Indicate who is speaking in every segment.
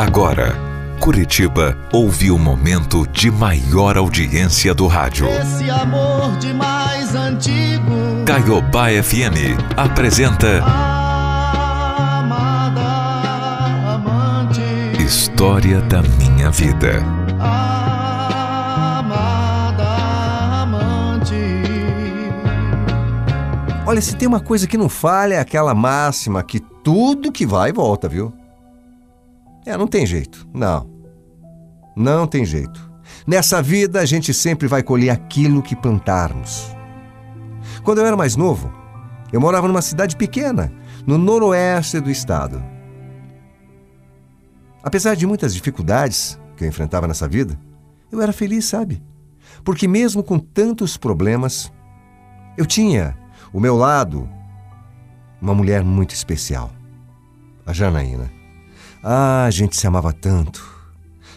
Speaker 1: Agora, Curitiba ouve o momento de maior audiência do rádio.
Speaker 2: Esse amor de mais antigo.
Speaker 1: Caiobá FM apresenta
Speaker 2: Amada amante.
Speaker 1: História da Minha Vida.
Speaker 2: Amada amante.
Speaker 3: Olha, se tem uma coisa que não falha é aquela máxima que tudo que vai volta, viu? É, não tem jeito. Não. Não tem jeito. Nessa vida a gente sempre vai colher aquilo que plantarmos. Quando eu era mais novo, eu morava numa cidade pequena, no noroeste do estado. Apesar de muitas dificuldades que eu enfrentava nessa vida, eu era feliz, sabe? Porque mesmo com tantos problemas, eu tinha o meu lado uma mulher muito especial, a Janaína. Ah, a gente se amava tanto.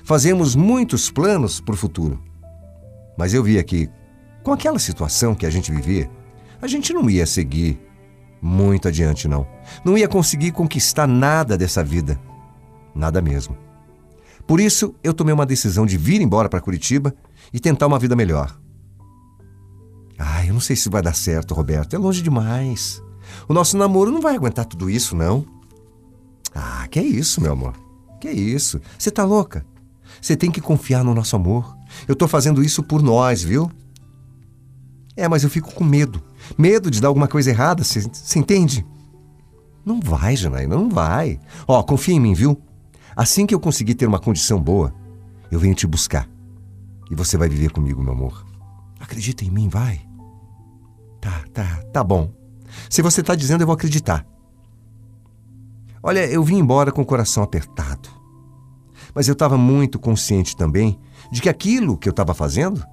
Speaker 3: Fazíamos muitos planos para o futuro. Mas eu via que, com aquela situação que a gente vivia, a gente não ia seguir muito adiante, não. Não ia conseguir conquistar nada dessa vida. Nada mesmo. Por isso, eu tomei uma decisão de vir embora para Curitiba e tentar uma vida melhor. Ah, eu não sei se vai dar certo, Roberto. É longe demais. O nosso namoro não vai aguentar tudo isso, não. Ah, que é isso, meu amor? Que é isso? Você tá louca? Você tem que confiar no nosso amor. Eu tô fazendo isso por nós, viu? É, mas eu fico com medo. Medo de dar alguma coisa errada, você entende? Não vai, Janaína, não vai. Ó, confia em mim, viu? Assim que eu conseguir ter uma condição boa, eu venho te buscar. E você vai viver comigo, meu amor. Acredita em mim, vai. Tá, tá, tá bom. Se você tá dizendo, eu vou acreditar. Olha, eu vim embora com o coração apertado. Mas eu estava muito consciente também de que aquilo que eu estava fazendo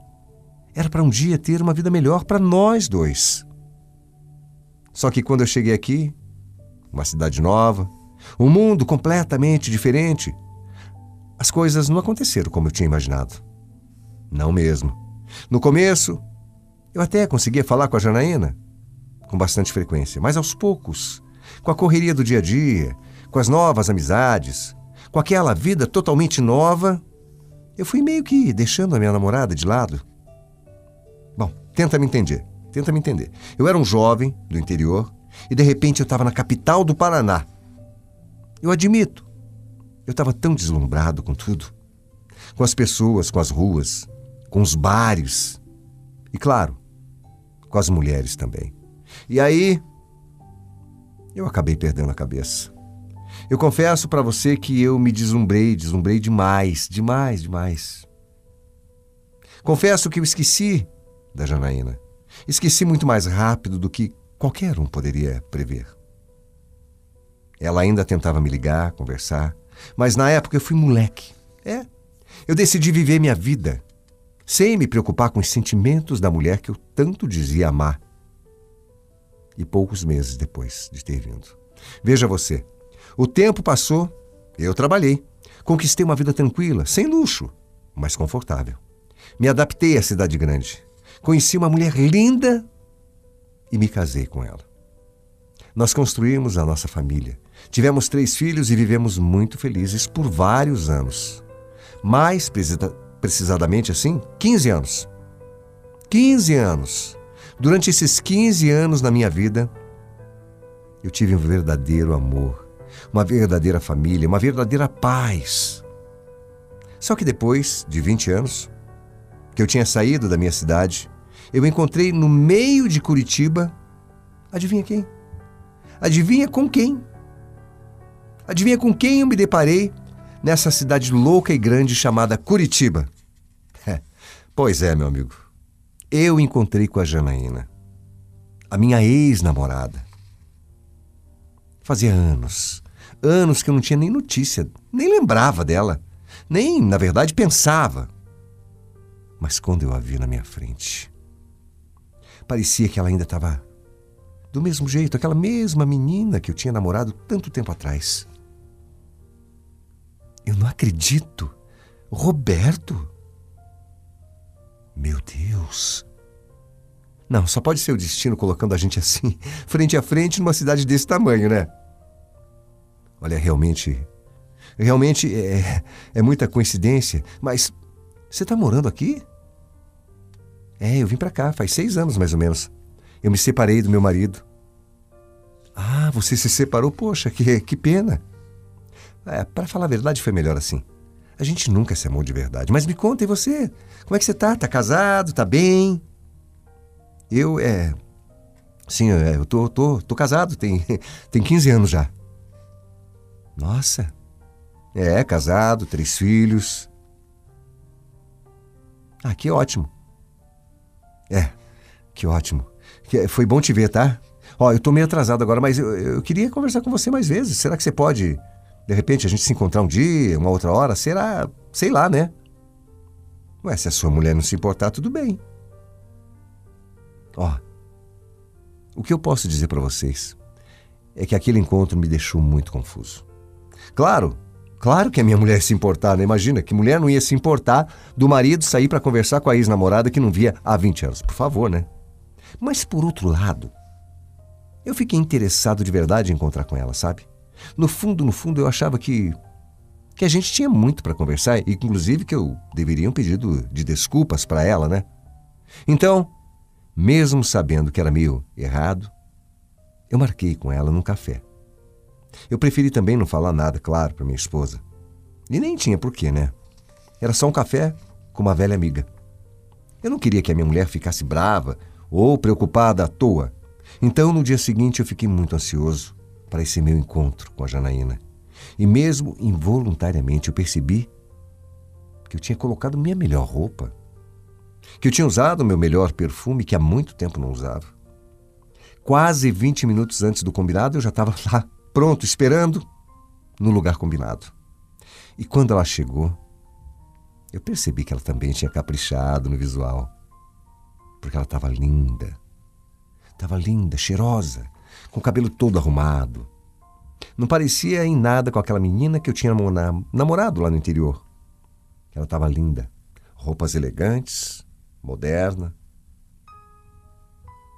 Speaker 3: era para um dia ter uma vida melhor para nós dois. Só que quando eu cheguei aqui, uma cidade nova, um mundo completamente diferente, as coisas não aconteceram como eu tinha imaginado. Não mesmo. No começo, eu até conseguia falar com a Janaína com bastante frequência, mas aos poucos com a correria do dia a dia, com as novas amizades, com aquela vida totalmente nova, eu fui meio que deixando a minha namorada de lado. Bom, tenta me entender, tenta me entender. Eu era um jovem do interior e de repente eu estava na capital do Paraná. Eu admito, eu estava tão deslumbrado com tudo. Com as pessoas, com as ruas, com os bares e, claro, com as mulheres também. E aí, eu acabei perdendo a cabeça. Eu confesso para você que eu me deslumbrei, deslumbrei demais, demais, demais. Confesso que eu esqueci da Janaína. Esqueci muito mais rápido do que qualquer um poderia prever. Ela ainda tentava me ligar, conversar, mas na época eu fui moleque. É. Eu decidi viver minha vida sem me preocupar com os sentimentos da mulher que eu tanto dizia amar e poucos meses depois de ter vindo. Veja você, o tempo passou, eu trabalhei, conquistei uma vida tranquila, sem luxo, mas confortável. Me adaptei à cidade grande, conheci uma mulher linda e me casei com ela. Nós construímos a nossa família, tivemos três filhos e vivemos muito felizes por vários anos. Mais precisa, precisadamente assim, 15 anos. 15 anos. Durante esses 15 anos na minha vida, eu tive um verdadeiro amor, uma verdadeira família, uma verdadeira paz. Só que depois de 20 anos, que eu tinha saído da minha cidade, eu encontrei no meio de Curitiba, adivinha quem? Adivinha com quem? Adivinha com quem eu me deparei nessa cidade louca e grande chamada Curitiba? pois é, meu amigo eu encontrei com a Janaína, a minha ex-namorada. Fazia anos, anos que eu não tinha nem notícia, nem lembrava dela, nem, na verdade, pensava. Mas quando eu a vi na minha frente, parecia que ela ainda estava do mesmo jeito, aquela mesma menina que eu tinha namorado tanto tempo atrás. Eu não acredito. Roberto? Meu Deus! Não, só pode ser o destino colocando a gente assim, frente a frente, numa cidade desse tamanho, né? Olha, realmente, Realmente é, é muita coincidência, mas você está morando aqui? É, eu vim para cá faz seis anos mais ou menos. Eu me separei do meu marido. Ah, você se separou? Poxa, que, que pena. É, para falar a verdade, foi melhor assim. A gente nunca se amou de verdade. Mas me conta, e você? Como é que você tá? Tá casado? Tá bem? Eu, é. Sim, é, eu tô, tô, tô casado, tem, tem 15 anos já. Nossa. É, casado, três filhos. Ah, que ótimo. É, que ótimo. Foi bom te ver, tá? Ó, eu tô meio atrasado agora, mas eu, eu queria conversar com você mais vezes. Será que você pode, de repente, a gente se encontrar um dia, uma outra hora? Será? Sei lá, né? Ué, se a sua mulher não se importar, tudo bem. Ó, o que eu posso dizer para vocês é que aquele encontro me deixou muito confuso. Claro, claro que a minha mulher ia se importar, né? Imagina, que mulher não ia se importar do marido sair para conversar com a ex-namorada que não via há 20 anos. Por favor, né? Mas por outro lado, eu fiquei interessado de verdade em encontrar com ela, sabe? No fundo, no fundo, eu achava que que a gente tinha muito para conversar e inclusive que eu deveria um pedido de desculpas para ela, né? Então, mesmo sabendo que era meio errado, eu marquei com ela num café. Eu preferi também não falar nada, claro, para minha esposa. E nem tinha porquê, né? Era só um café com uma velha amiga. Eu não queria que a minha mulher ficasse brava ou preocupada à toa. Então, no dia seguinte, eu fiquei muito ansioso para esse meu encontro com a Janaína. E mesmo involuntariamente eu percebi que eu tinha colocado minha melhor roupa, que eu tinha usado meu melhor perfume que há muito tempo não usava. Quase 20 minutos antes do combinado eu já estava lá, pronto, esperando no lugar combinado. E quando ela chegou, eu percebi que ela também tinha caprichado no visual. Porque ela estava linda. Estava linda, cheirosa, com o cabelo todo arrumado, não parecia em nada com aquela menina que eu tinha namorado lá no interior. Ela estava linda, roupas elegantes, moderna.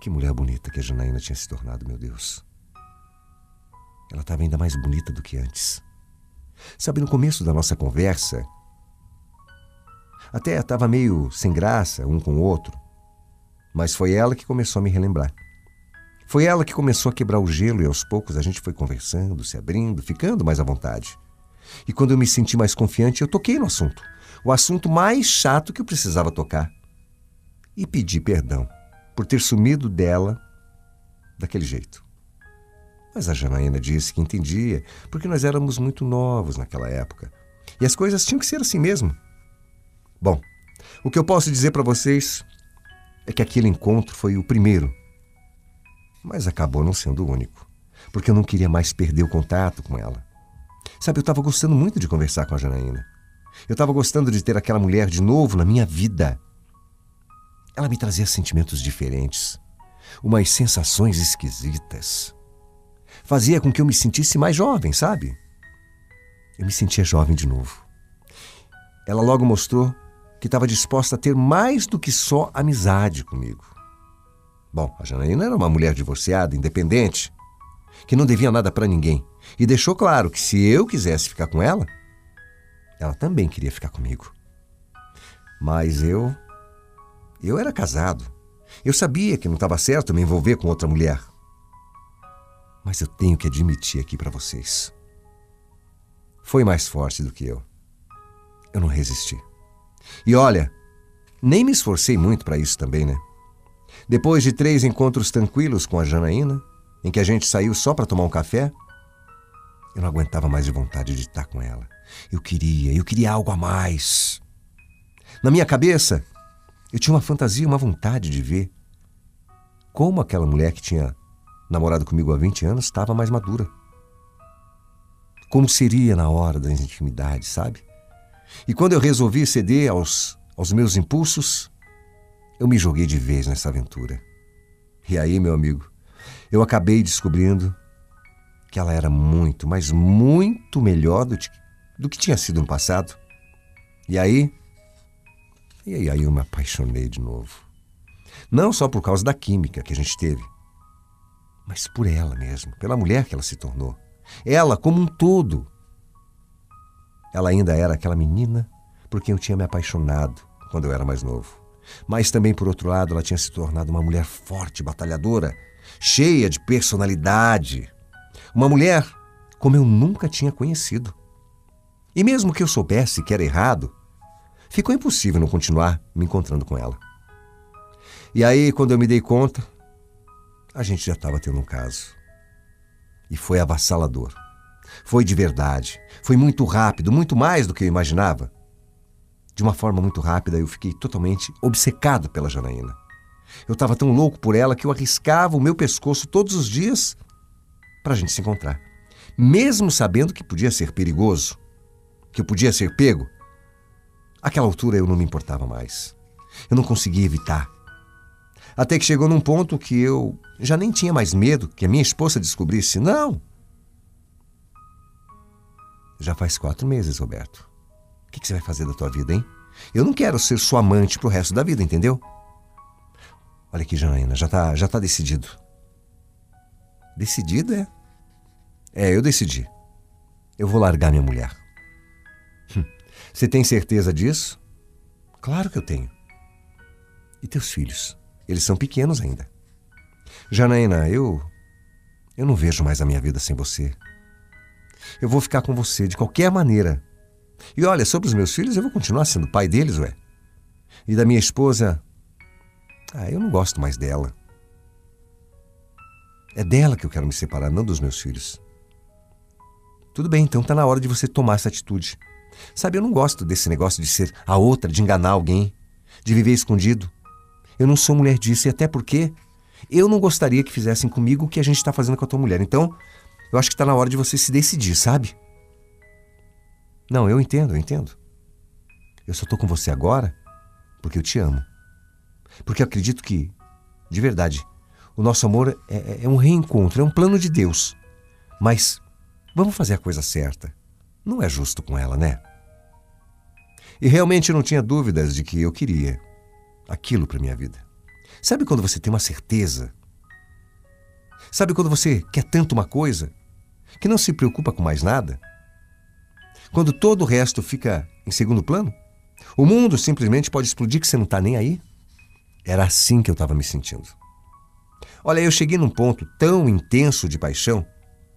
Speaker 3: Que mulher bonita que a Janaína tinha se tornado, meu Deus. Ela estava ainda mais bonita do que antes. Sabe, no começo da nossa conversa, até estava meio sem graça um com o outro, mas foi ela que começou a me relembrar. Foi ela que começou a quebrar o gelo e aos poucos a gente foi conversando, se abrindo, ficando mais à vontade. E quando eu me senti mais confiante, eu toquei no assunto. O assunto mais chato que eu precisava tocar. E pedi perdão por ter sumido dela daquele jeito. Mas a Janaína disse que entendia, porque nós éramos muito novos naquela época. E as coisas tinham que ser assim mesmo. Bom, o que eu posso dizer para vocês é que aquele encontro foi o primeiro mas acabou não sendo o único, porque eu não queria mais perder o contato com ela. Sabe, eu estava gostando muito de conversar com a Janaína. Eu estava gostando de ter aquela mulher de novo na minha vida. Ela me trazia sentimentos diferentes, umas sensações esquisitas. Fazia com que eu me sentisse mais jovem, sabe? Eu me sentia jovem de novo. Ela logo mostrou que estava disposta a ter mais do que só amizade comigo. Bom, a Janaína era uma mulher divorciada, independente, que não devia nada para ninguém. E deixou claro que se eu quisesse ficar com ela, ela também queria ficar comigo. Mas eu. Eu era casado. Eu sabia que não estava certo me envolver com outra mulher. Mas eu tenho que admitir aqui para vocês. Foi mais forte do que eu. Eu não resisti. E olha, nem me esforcei muito para isso também, né? Depois de três encontros tranquilos com a Janaína, em que a gente saiu só para tomar um café, eu não aguentava mais de vontade de estar com ela. Eu queria, eu queria algo a mais. Na minha cabeça, eu tinha uma fantasia, uma vontade de ver como aquela mulher que tinha namorado comigo há 20 anos estava mais madura. Como seria na hora da intimidade, sabe? E quando eu resolvi ceder aos, aos meus impulsos, eu me joguei de vez nessa aventura. E aí, meu amigo, eu acabei descobrindo que ela era muito, mas muito melhor do, do que tinha sido no passado. E aí, e aí eu me apaixonei de novo. Não só por causa da química que a gente teve, mas por ela mesmo, pela mulher que ela se tornou. Ela como um todo. Ela ainda era aquela menina por quem eu tinha me apaixonado quando eu era mais novo. Mas também, por outro lado, ela tinha se tornado uma mulher forte, batalhadora, cheia de personalidade. Uma mulher como eu nunca tinha conhecido. E mesmo que eu soubesse que era errado, ficou impossível não continuar me encontrando com ela. E aí, quando eu me dei conta, a gente já estava tendo um caso. E foi avassalador. Foi de verdade. Foi muito rápido, muito mais do que eu imaginava. De uma forma muito rápida, eu fiquei totalmente obcecado pela Janaína. Eu estava tão louco por ela que eu arriscava o meu pescoço todos os dias para a gente se encontrar. Mesmo sabendo que podia ser perigoso, que eu podia ser pego. Aquela altura eu não me importava mais. Eu não conseguia evitar. Até que chegou num ponto que eu já nem tinha mais medo que a minha esposa descobrisse. Não! Já faz quatro meses, Roberto. O que você vai fazer da tua vida, hein? Eu não quero ser sua amante pro resto da vida, entendeu? Olha aqui, Janaína, já tá, já tá decidido. Decidido, é? É, eu decidi. Eu vou largar minha mulher. Hum, você tem certeza disso? Claro que eu tenho. E teus filhos? Eles são pequenos ainda. Janaína, eu. Eu não vejo mais a minha vida sem você. Eu vou ficar com você de qualquer maneira. E olha, sobre os meus filhos, eu vou continuar sendo pai deles, ué. E da minha esposa. Ah, eu não gosto mais dela. É dela que eu quero me separar, não dos meus filhos. Tudo bem, então tá na hora de você tomar essa atitude. Sabe, eu não gosto desse negócio de ser a outra, de enganar alguém, de viver escondido. Eu não sou mulher disso, e até porque eu não gostaria que fizessem comigo o que a gente está fazendo com a tua mulher. Então, eu acho que está na hora de você se decidir, sabe? Não, eu entendo, eu entendo. Eu só estou com você agora porque eu te amo. Porque eu acredito que, de verdade, o nosso amor é, é, é um reencontro, é um plano de Deus. Mas vamos fazer a coisa certa. Não é justo com ela, né? E realmente eu não tinha dúvidas de que eu queria aquilo para minha vida. Sabe quando você tem uma certeza? Sabe quando você quer tanto uma coisa que não se preocupa com mais nada? Quando todo o resto fica em segundo plano? O mundo simplesmente pode explodir que você não está nem aí? Era assim que eu estava me sentindo. Olha, eu cheguei num ponto tão intenso de paixão,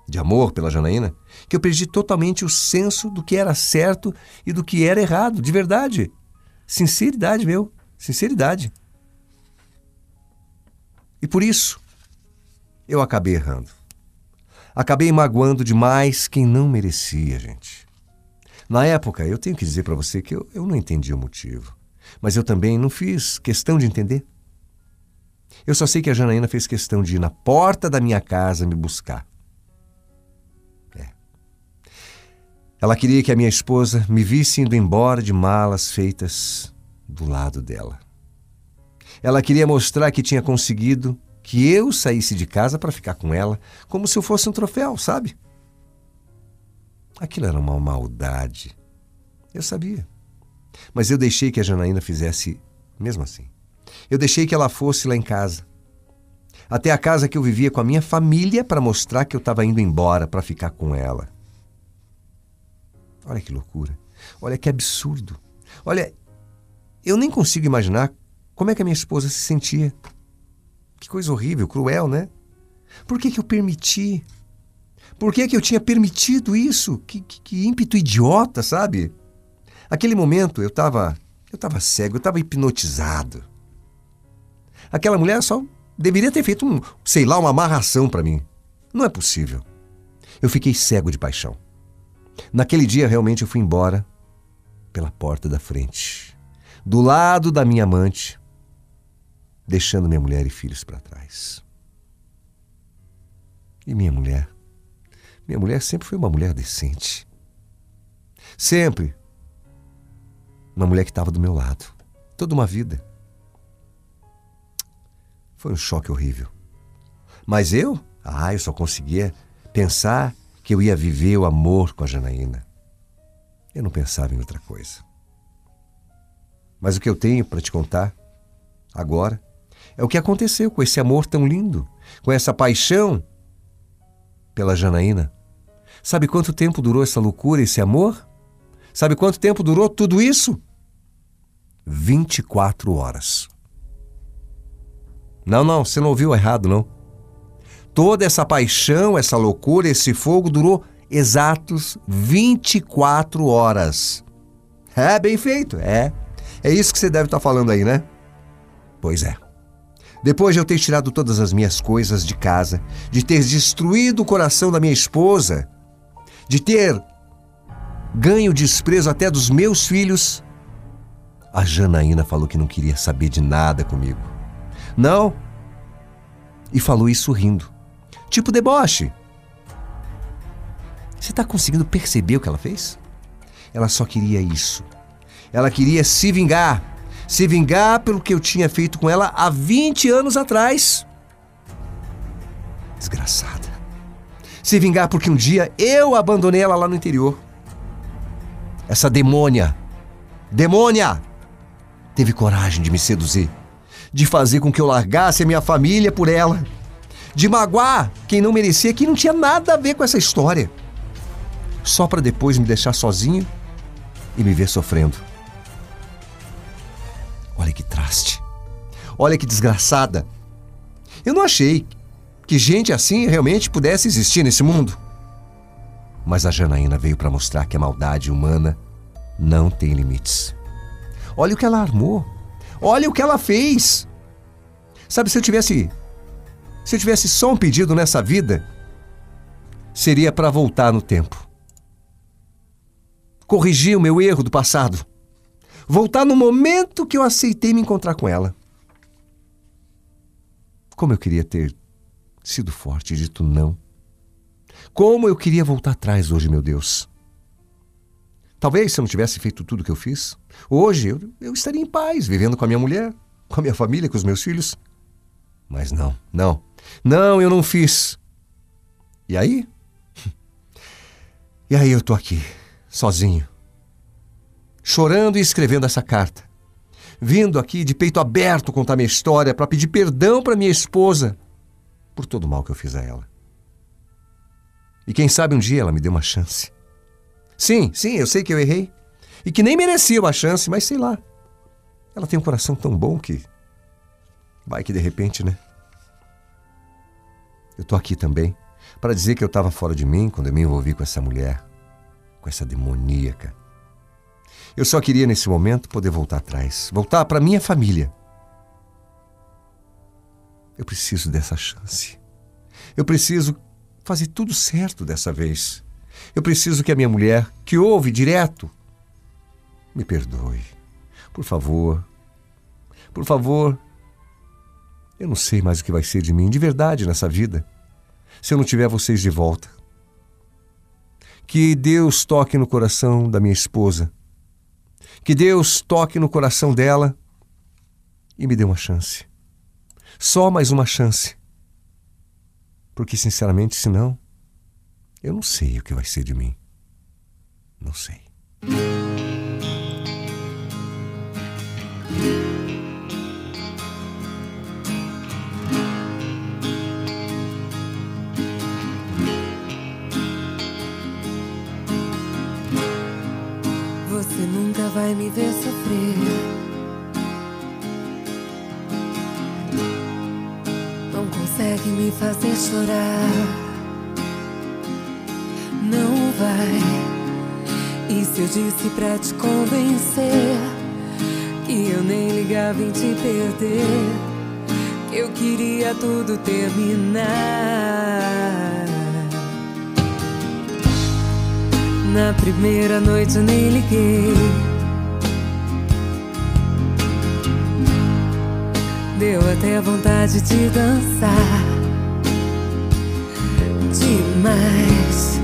Speaker 3: de amor pela Janaína, que eu perdi totalmente o senso do que era certo e do que era errado, de verdade. Sinceridade, meu. Sinceridade. E por isso, eu acabei errando. Acabei magoando demais quem não merecia, gente. Na época, eu tenho que dizer para você que eu, eu não entendi o motivo. Mas eu também não fiz questão de entender. Eu só sei que a Janaína fez questão de ir na porta da minha casa me buscar. É. Ela queria que a minha esposa me visse indo embora de malas feitas do lado dela. Ela queria mostrar que tinha conseguido que eu saísse de casa para ficar com ela, como se eu fosse um troféu, sabe? Aquilo era uma maldade. Eu sabia. Mas eu deixei que a Janaína fizesse mesmo assim. Eu deixei que ela fosse lá em casa. Até a casa que eu vivia com a minha família para mostrar que eu estava indo embora para ficar com ela. Olha que loucura. Olha que absurdo. Olha, eu nem consigo imaginar como é que a minha esposa se sentia. Que coisa horrível, cruel, né? Por que, que eu permiti? Por que, que eu tinha permitido isso? Que, que, que ímpeto idiota, sabe? Aquele momento eu estava eu tava cego, eu estava hipnotizado. Aquela mulher só deveria ter feito um, sei lá, uma amarração para mim. Não é possível. Eu fiquei cego de paixão. Naquele dia realmente eu fui embora pela porta da frente do lado da minha amante, deixando minha mulher e filhos para trás. E minha mulher? Minha mulher sempre foi uma mulher decente. Sempre. Uma mulher que estava do meu lado. Toda uma vida. Foi um choque horrível. Mas eu? Ah, eu só conseguia pensar que eu ia viver o amor com a Janaína. Eu não pensava em outra coisa. Mas o que eu tenho para te contar agora é o que aconteceu com esse amor tão lindo, com essa paixão pela Janaína. Sabe quanto tempo durou essa loucura, esse amor? Sabe quanto tempo durou tudo isso? 24 horas. Não, não, você não ouviu errado, não. Toda essa paixão, essa loucura, esse fogo durou exatos 24 horas. É, bem feito, é. É isso que você deve estar falando aí, né? Pois é. Depois de eu ter tirado todas as minhas coisas de casa, de ter destruído o coração da minha esposa, de ter ganho desprezo até dos meus filhos, a Janaína falou que não queria saber de nada comigo. Não. E falou isso rindo. Tipo deboche. Você está conseguindo perceber o que ela fez? Ela só queria isso. Ela queria se vingar. Se vingar pelo que eu tinha feito com ela há 20 anos atrás. Desgraçada. Se vingar porque um dia eu abandonei ela lá no interior. Essa demônia. Demônia! Teve coragem de me seduzir. De fazer com que eu largasse a minha família por ela. De magoar quem não merecia, que não tinha nada a ver com essa história. Só para depois me deixar sozinho e me ver sofrendo. Olha que traste. Olha que desgraçada. Eu não achei que gente assim realmente pudesse existir nesse mundo. Mas a Janaína veio para mostrar que a maldade humana não tem limites. Olha o que ela armou. Olha o que ela fez. Sabe, se eu tivesse se eu tivesse só um pedido nessa vida, seria para voltar no tempo. Corrigir o meu erro do passado voltar no momento que eu aceitei me encontrar com ela. Como eu queria ter sido forte e dito não. Como eu queria voltar atrás hoje, meu Deus. Talvez se eu não tivesse feito tudo o que eu fiz, hoje eu, eu estaria em paz, vivendo com a minha mulher, com a minha família, com os meus filhos. Mas não, não, não, eu não fiz. E aí? E aí eu tô aqui, sozinho, chorando e escrevendo essa carta. Vindo aqui de peito aberto contar minha história para pedir perdão para minha esposa por todo o mal que eu fiz a ela. E quem sabe um dia ela me dê uma chance. Sim, sim, eu sei que eu errei. E que nem merecia uma chance, mas sei lá. Ela tem um coração tão bom que. Vai que de repente, né? Eu tô aqui também para dizer que eu estava fora de mim quando eu me envolvi com essa mulher, com essa demoníaca. Eu só queria nesse momento poder voltar atrás, voltar para minha família. Eu preciso dessa chance. Eu preciso fazer tudo certo dessa vez. Eu preciso que a minha mulher, que ouve direto, me perdoe. Por favor. Por favor. Eu não sei mais o que vai ser de mim, de verdade, nessa vida, se eu não tiver vocês de volta. Que Deus toque no coração da minha esposa que Deus toque no coração dela e me dê uma chance. Só mais uma chance. Porque, sinceramente, senão, eu não sei o que vai ser de mim. Não sei.
Speaker 4: Vai me ver sofrer. Não consegue me fazer chorar. Não vai. E se eu disse pra te convencer que eu nem ligava em te perder, que eu queria tudo terminar. Na primeira noite eu nem liguei. Deu até vontade de dançar demais.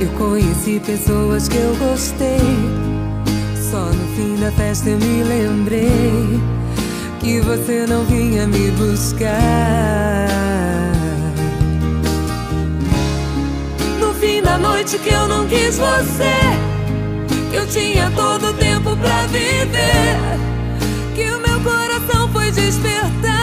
Speaker 4: Eu conheci pessoas que eu gostei. Só no fim da festa eu me lembrei que você não vinha me buscar. Da noite que eu não quis você, que eu tinha todo o tempo pra viver, que o meu coração foi despertar.